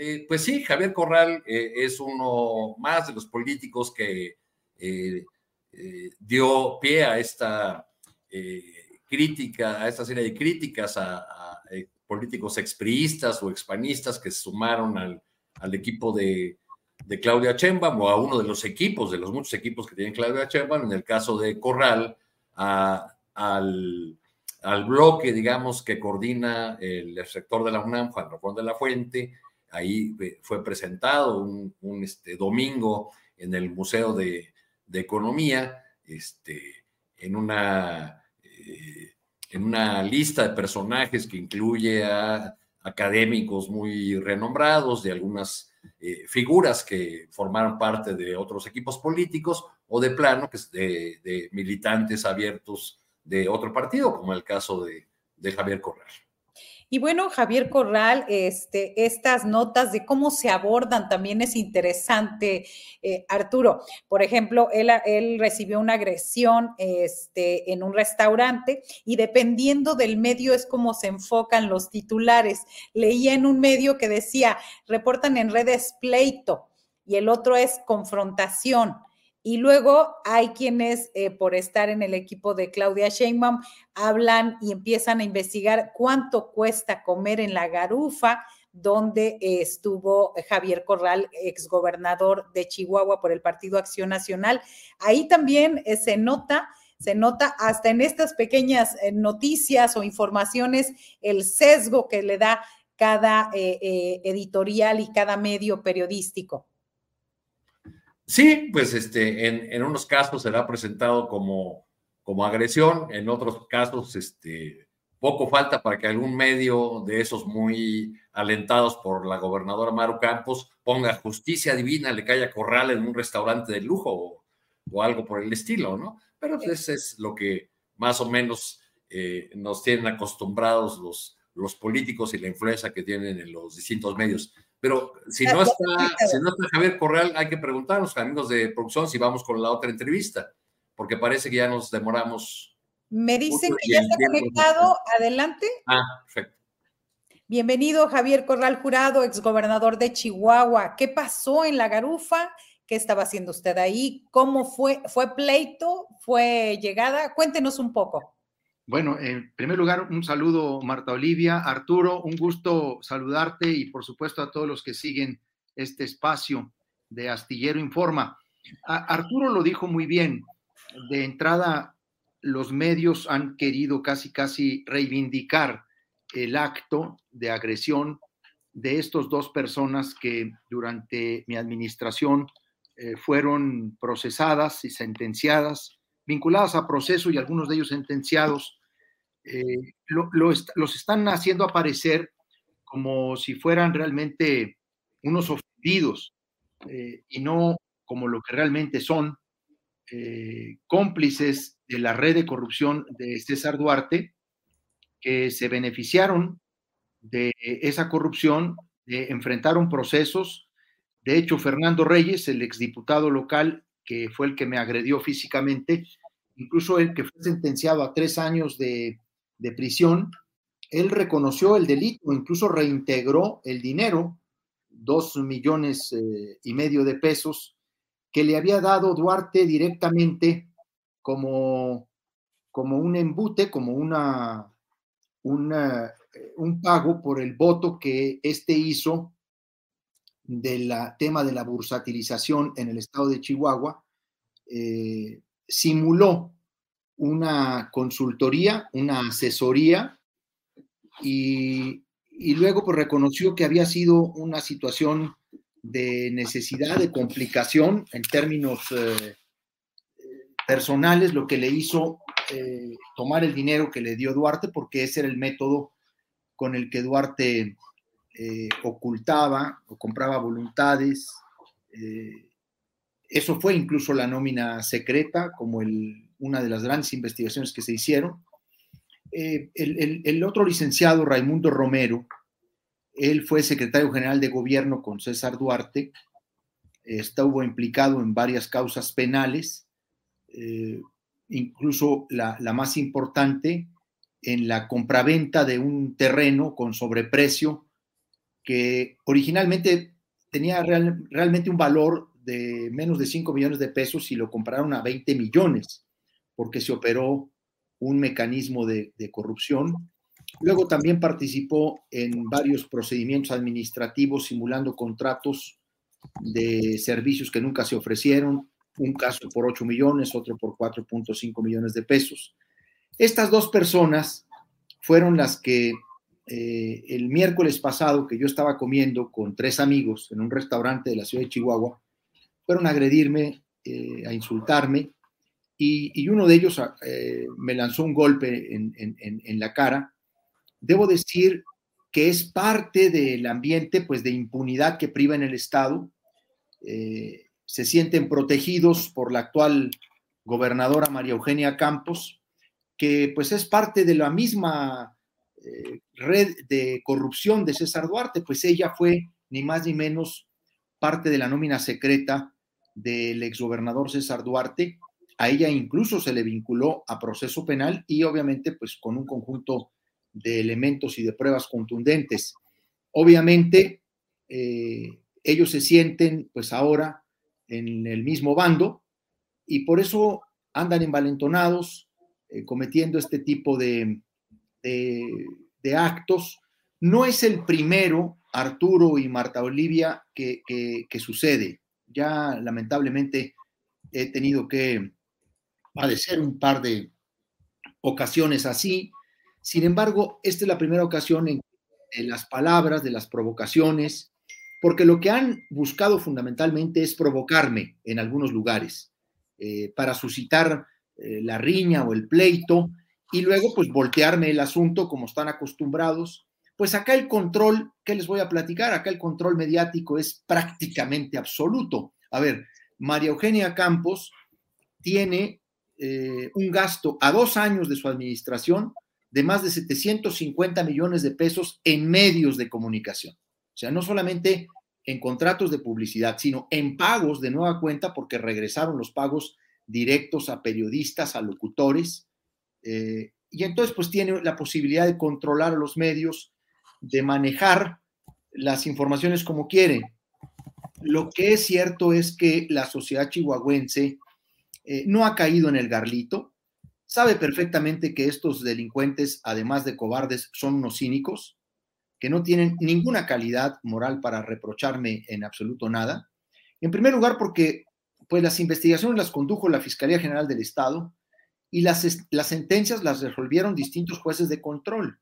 Eh, pues sí, Javier Corral eh, es uno más de los políticos que eh, dio pie a esta crítica, a esta serie de críticas a, políticos expriistas o expanistas que se sumaron al, equipo de, Claudia Sheinbaum o a uno de los equipos, de los muchos equipos que tiene Claudia Sheinbaum, en el caso de Corral, al, bloque, digamos, que coordina el sector de la UNAM, Juan Ramón de la Fuente, ahí fue presentado un, este, domingo en el Museo de, de Economía, este, en una eh, en una lista de personajes que incluye a académicos muy renombrados, de algunas eh, figuras que formaron parte de otros equipos políticos o de plano que de, de militantes abiertos de otro partido, como el caso de, de Javier Corral. Y bueno, Javier Corral, este, estas notas de cómo se abordan también es interesante, eh, Arturo. Por ejemplo, él, él, recibió una agresión este, en un restaurante y dependiendo del medio es como se enfocan los titulares. Leía en un medio que decía, reportan en redes pleito y el otro es confrontación. Y luego hay quienes, eh, por estar en el equipo de Claudia Sheinbaum, hablan y empiezan a investigar cuánto cuesta comer en la garufa, donde eh, estuvo Javier Corral, exgobernador de Chihuahua por el Partido Acción Nacional. Ahí también eh, se nota se nota hasta en estas pequeñas noticias o informaciones el sesgo que le da cada editorial y cada medio periodístico. Sí, pues este, en, en, unos casos será presentado como, como agresión, en otros casos, este, poco falta para que algún medio de esos muy alentados por la gobernadora Maru Campos ponga justicia divina, le caiga corral en un restaurante de lujo o, o algo por el estilo, ¿no? Pero pues, eso es lo que más o menos eh, nos tienen acostumbrados los, los políticos y la influencia que tienen en los distintos medios. Pero si no está, si no está Javier Corral, hay que preguntarnos, amigos de producción, si vamos con la otra entrevista, porque parece que ya nos demoramos. Me dicen que ya está conectado. Adelante. Ah, perfecto. Bienvenido, Javier Corral Jurado, exgobernador de Chihuahua. ¿Qué pasó en la garufa? ¿Qué estaba haciendo usted ahí? ¿Cómo fue? ¿Fue pleito? ¿Fue llegada? Cuéntenos un poco. Bueno, en primer lugar, un saludo, Marta Olivia. Arturo, un gusto saludarte y por supuesto a todos los que siguen este espacio de Astillero Informa. Arturo lo dijo muy bien. De entrada, los medios han querido casi, casi reivindicar el acto de agresión de estos dos personas que durante mi administración eh, fueron procesadas y sentenciadas, vinculadas a proceso y algunos de ellos sentenciados, eh, los están haciendo aparecer como si fueran realmente unos ofendidos eh, y no como lo que realmente son, cómplices de la red de corrupción de César Duarte, que se beneficiaron de esa corrupción, enfrentaron procesos. De hecho, Fernando Reyes, el exdiputado local, que fue el que me agredió físicamente, incluso el que fue sentenciado a tres años de, prisión, él reconoció el delito, incluso reintegró el dinero, dos millones eh, y medio de pesos, que le había dado Duarte directamente como, como un embute, como una, una eh, un pago por el voto que éste hizo del tema de la bursatilización en el estado de Chihuahua, eh, simuló una consultoría, una asesoría y, luego pues, reconoció que había sido una situación de necesidad, de complicación en términos eh, personales, lo que le hizo tomar el dinero que le dio Duarte, porque ese era el método con el que Duarte eh, ocultaba o compraba voluntades. Eh, eso fue incluso la nómina secreta, como una de las grandes investigaciones que se hicieron. Eh, el, otro licenciado, Raimundo Romero, él fue secretario general de gobierno con César Duarte, estuvo implicado en varias causas penales, incluso la, la más importante, en la compraventa de un terreno con sobreprecio que originalmente tenía realmente un valor de menos de 5 millones de pesos y lo compraron a 20 millones porque se operó un mecanismo de, corrupción. Luego también participó en varios procedimientos administrativos simulando contratos de servicios que nunca se ofrecieron, un caso por 8 millones, otro por 4.5 millones de pesos. Estas dos personas fueron las que eh, el miércoles pasado, que yo estaba comiendo con tres amigos en un restaurante de la ciudad de Chihuahua, fueron a agredirme, eh, a insultarme, y, uno de ellos eh, me lanzó un golpe en, la cara. Debo decir que es parte del ambiente pues, de impunidad que priva en el Estado. se sienten protegidos por la actual gobernadora María Eugenia Campos, que pues es parte de la misma eh, red de corrupción de César Duarte, pues ella fue ni más ni menos parte de la nómina secreta del exgobernador César Duarte. A ella incluso se le vinculó a proceso penal y obviamente pues con un conjunto de elementos y de pruebas contundentes. Obviamente eh, ellos se sienten pues ahora en el mismo bando y por eso andan envalentonados, eh, cometiendo este tipo de, de, actos. No es el primero, Arturo y Marta Olivia, que, que, sucede. Ya lamentablemente he tenido que padecer un par de ocasiones así. Sin embargo, esta es la primera ocasión en las palabras, de las provocaciones, porque lo que han buscado fundamentalmente es provocarme en algunos lugares eh, para suscitar eh, la riña o el pleito y luego pues voltearme el asunto como están acostumbrados. Pues acá el control, ¿qué les voy a platicar? Acá el control mediático es prácticamente absoluto. A ver, María Eugenia Campos tiene eh, un gasto a dos años de su administración de más de 750 millones de pesos en medios de comunicación. O sea, no solamente en contratos de publicidad, sino en pagos de nueva cuenta porque regresaron los pagos directos a periodistas, a locutores, eh, y entonces pues tiene la posibilidad de controlar los medios, de manejar las informaciones como quiere. Lo que es cierto es que la sociedad chihuahuense eh, no ha caído en el garlito, sabe perfectamente que estos delincuentes, además de cobardes, son unos cínicos, que no tienen ninguna calidad moral para reprocharme en absoluto nada. En primer lugar, porque pues las investigaciones las condujo la Fiscalía General del Estado y las, las sentencias las resolvieron distintos jueces de control.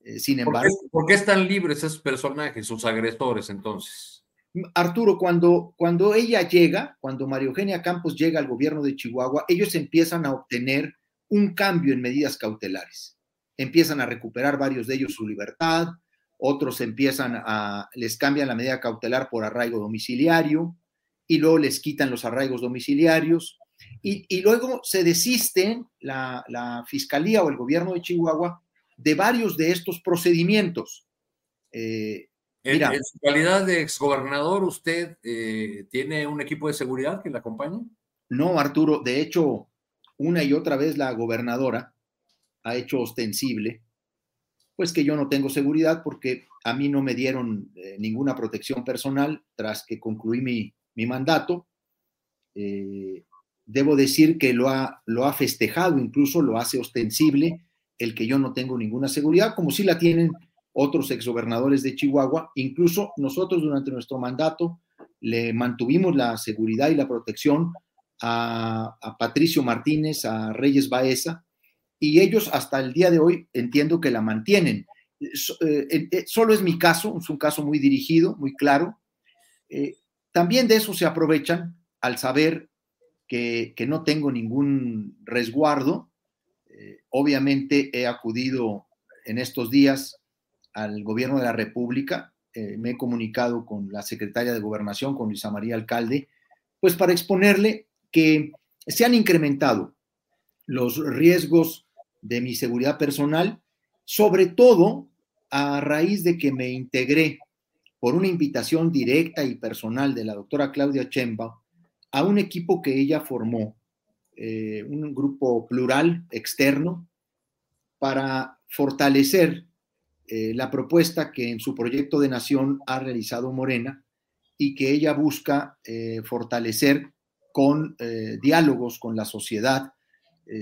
Eh, sin embargo. ¿Por qué, ¿Por qué, están libres esos personajes, sus agresores, entonces? Arturo, cuando, cuando ella llega, cuando María Eugenia Campos llega al gobierno de Chihuahua, ellos empiezan a obtener un cambio en medidas cautelares. Empiezan a recuperar varios de ellos su libertad, otros empiezan a, les cambian la medida cautelar por arraigo domiciliario y luego les quitan los arraigos domiciliarios y, luego se desisten la, la, fiscalía o el gobierno de Chihuahua de varios de estos procedimientos. Eh, mira, en, su calidad de exgobernador, ¿usted eh, tiene un equipo de seguridad que le acompañe? No, Arturo, de hecho, una y otra vez la gobernadora ha hecho ostensible, pues que yo no tengo seguridad porque a mí no me dieron eh, ninguna protección personal tras que concluí mi, mi mandato. Eh, debo decir que lo ha, lo ha festejado, incluso lo hace ostensible el que yo no tengo ninguna seguridad, como si la tienen otros exgobernadores de Chihuahua. Incluso nosotros durante nuestro mandato le mantuvimos la seguridad y la protección a, a, Patricio Martínez, a Reyes Baeza, y ellos hasta el día de hoy entiendo que la mantienen. Eh, eh, solo es mi caso, es un caso muy dirigido, muy claro. Eh, también de eso se aprovechan al saber que, que no tengo ningún resguardo. Eh, obviamente he acudido en estos días al gobierno de la República, eh, me he comunicado con la secretaria de Gobernación, con Luisa María Alcalde, pues para exponerle que se han incrementado los riesgos de mi seguridad personal, sobre todo a raíz de que me integré por una invitación directa y personal de la doctora Claudia Chemba a un equipo que ella formó, eh, un grupo plural externo, para fortalecer eh, la propuesta que en su proyecto de nación ha realizado Morena y que ella busca eh, fortalecer con eh, diálogos con la sociedad.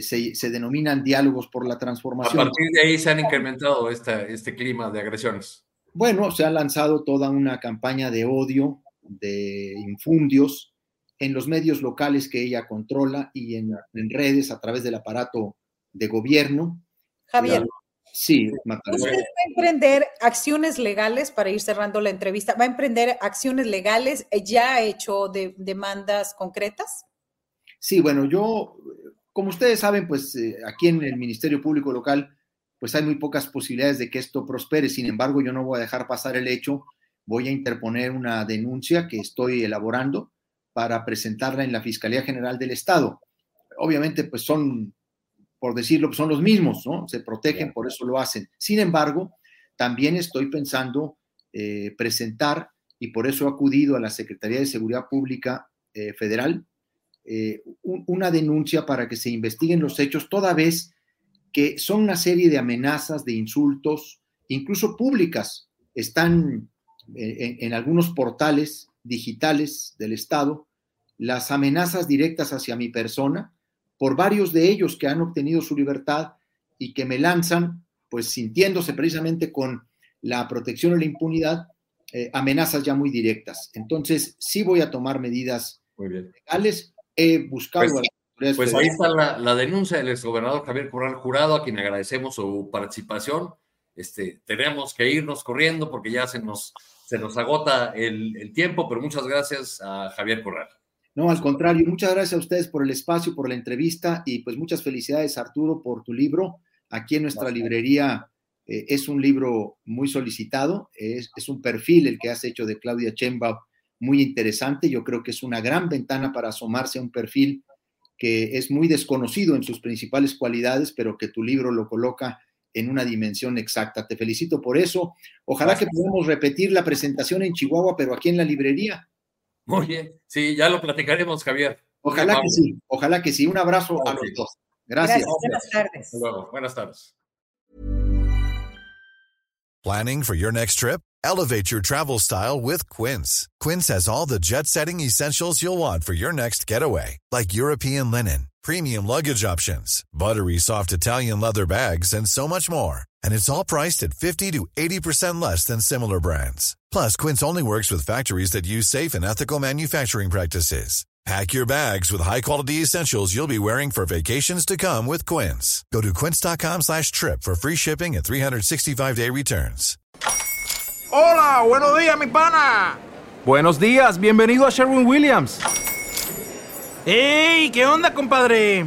Se, se, denominan diálogos por la transformación. A partir de ahí se han incrementado esta, este clima de agresiones. Bueno, se ha lanzado toda una campaña de odio, de infundios en los medios locales que ella controla y en, en redes a través del aparato de gobierno. Javier. Sí, ¿Usted va a emprender acciones legales para ir cerrando la entrevista? ¿Va a emprender acciones legales? ¿Ya ha hecho de, demandas concretas? Sí, bueno, yo, como ustedes saben, pues eh, aquí en el Ministerio Público Local, pues hay muy pocas posibilidades de que esto prospere. Sin embargo, yo no voy a dejar pasar el hecho. Voy a interponer una denuncia que estoy elaborando para presentarla en la Fiscalía General del Estado. Obviamente, pues son por decirlo, son los mismos, ¿no? Se protegen, por eso lo hacen. Sin embargo, también estoy pensando eh, presentar, y por eso he acudido a la Secretaría de Seguridad Pública eh, Federal, eh, un, una denuncia para que se investiguen los hechos, toda vez que son una serie de amenazas, de insultos, incluso públicas, están en, en algunos portales digitales del Estado, las amenazas directas hacia mi persona, por varios de ellos que han obtenido su libertad y que me lanzan, pues sintiéndose precisamente con la protección o la impunidad, eh, amenazas ya muy directas. Entonces, sí voy a tomar medidas muy bien. legales. He buscado... Pues, pues ahí está la, la, denuncia del exgobernador Javier Corral Jurado, a quien agradecemos su participación. Este, tenemos que irnos corriendo porque ya se nos, se nos agota el, el tiempo, pero muchas gracias a Javier Corral. No, al contrario, muchas gracias a ustedes por el espacio, por la entrevista y pues muchas felicidades Arturo por tu libro. Aquí en nuestra gracias. librería eh, es un libro muy solicitado, es, es, un perfil el que has hecho de Claudia Chemba muy interesante. Yo creo que es una gran ventana para asomarse a un perfil que es muy desconocido en sus principales cualidades, pero que tu libro lo coloca en una dimensión exacta. Te felicito por eso. Ojalá gracias. que podamos repetir la presentación en Chihuahua, pero aquí en la librería. Muy bien, sí, ya lo platicaremos, Javier. Ojalá que sí, ojalá que sí. Un abrazo okay. a los dos. Gracias. Gracias. Buenas tardes. Hasta luego. Buenas tardes. Planning for your next trip? Elevate your travel style with Quince. Quince has all the jet setting essentials you'll want for your next getaway, like European linen, premium luggage options, buttery soft Italian leather bags, and so much more. And it's all priced at 50 to 80% less than similar brands. Plus, Quince only works with factories that use safe and ethical manufacturing practices. Pack your bags with high-quality essentials you'll be wearing for vacations to come with Quince. Go to quince.com slash trip for free shipping and 365-day returns. Hola, buenos días, mi pana. Buenos días, bienvenido a Sherwin Williams. ¡Ey! ¿Qué onda, compadre?